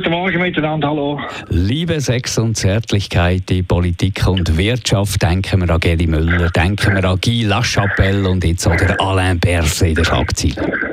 Guten Morgen miteinander, hallo. Liebe Sex und Zärtlichkeit in Politik und Wirtschaft. Denken wir an Geli Müller, denken wir an Guy Lachapelle und jetzt auch der Alain Berset in der Schlagzeile.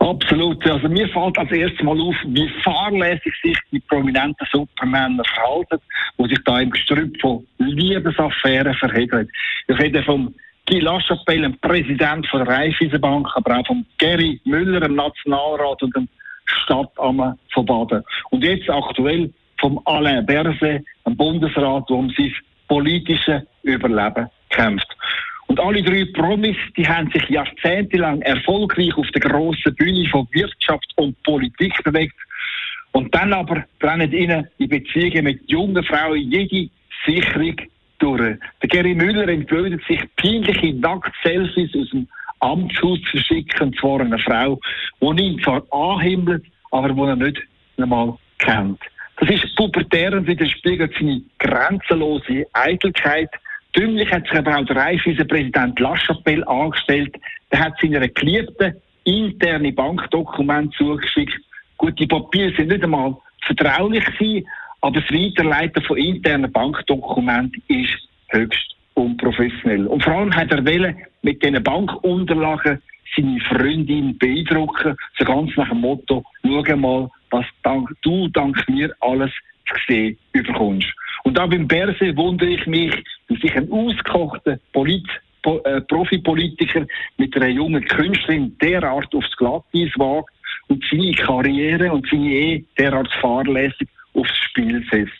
Absolut. Also mir fällt als erstes mal auf, wie fahrlässig sich die prominenten Supermänner verhalten, die sich da im Gestrüpp von Liebesaffären verheddern. Ich rede vom Guy Lachapelle, dem Präsident von der Raiffeisenbank, aber auch von Gary Müller, dem Nationalrat und dem Stadtamt von Baden. Und jetzt aktuell vom Alain Berset, dem Bundesrat, der um sein politisches Überleben kämpft. Und alle drei Promis, die haben sich jahrzehntelang erfolgreich auf der grossen Bühne von Wirtschaft und Politik bewegt. Und dann aber brennen ihnen die Beziehungen mit jungen Frauen jede Sicherung durch. Der Gary Müller entblödet sich peinliche Nackt-Selfies aus dem Amtshaus zu verschicken, und zwar einer Frau, die ihn zwar anhimmelt, aber die er nicht einmal kennt. Das ist pubertär und widerspiegelt seine grenzenlose Eitelkeit. Dümmlich hat sich aber auch der Raiffeisen-Präsident Lachapelle angestellt. Der hat seiner Geliebten interne Bankdokumente zugeschickt. Gut, die Papiere sind nicht einmal vertraulich gewesen, aber das Weiterleiten von internen Bankdokumenten ist höchst unprofessionell. Und vor allem hat er wollen, mit diesen Bankunterlagen seine Freundin beeindrucken, so ganz nach dem Motto, schau mal, was dank, du dank mir alles zu sehen überkommst. Und auch beim Berse wundere ich mich, wie sich ein ausgekochter Polit po, äh, Profipolitiker mit einer jungen Künstlerin derart aufs Glatteis wagt und seine Karriere und seine Ehe derart fahrlässig aufs Spiel setzt.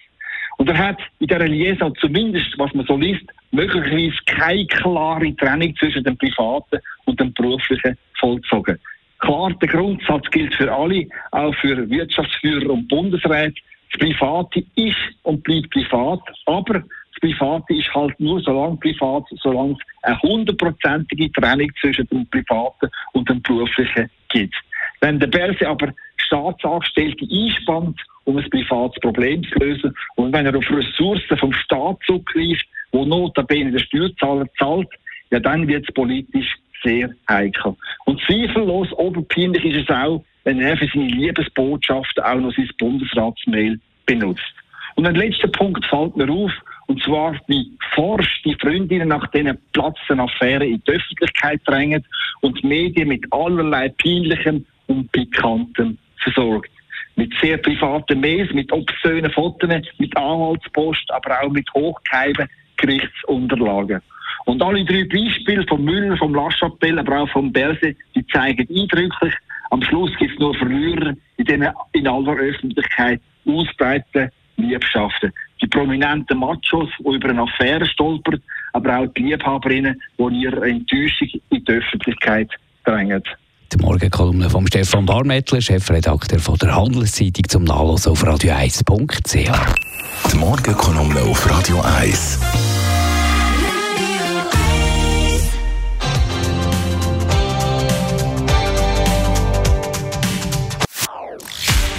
Und er hat in dieser Liaison zumindest, was man so liest, möglicherweise keine klare Trennung zwischen dem privaten und dem beruflichen vollzogen. Klar, der Grundsatz gilt für alle, auch für Wirtschaftsführer und Bundesräte. Das Private ist und bleibt privat, aber das Private ist halt nur so lange privat, solange es eine hundertprozentige Trennung zwischen dem Privaten und dem Beruflichen gibt. Wenn der Börse aber Staatsangestellte einspannt, um ein privates Problem zu lösen, und wenn er auf Ressourcen vom Staat zugreift, wo notabene der Steuerzahler zahlt, ja dann wird es politisch sehr heikel. Und zweifellos oberpeinlich ist es auch, wenn er für seine Liebesbotschaften auch noch sein Bundesratsmail benutzt. Und ein letzter Punkt fällt mir auf, und zwar, wie forsch die Freundinnen nach diesen platzen Affären in die Öffentlichkeit drängen und die Medien mit allerlei peinlichem und pikantem versorgt. Mit sehr privaten Mails, mit obszönen Fotos, mit Anwaltspost, aber auch mit hochgeheimen Gerichtsunterlagen. Und alle drei Beispiele vom Müller, vom Lachapelle, aber auch vom Berse, die zeigen eindrücklich, am Schluss gibt es nur Verlierer in diesen in aller Öffentlichkeit ausbreiteten Liebschaften. Die prominenten Machos, die über eine Affäre stolpern, aber auch die Liebhaberinnen, die ihre Enttäuschung in die Öffentlichkeit drängen. Die Morgenkolumne von Stefan Barmettler, Chefredakteur von der Handelszeitung zum Nachlesen auf radio1.ch. Die Morgenkolumne auf Radio 1.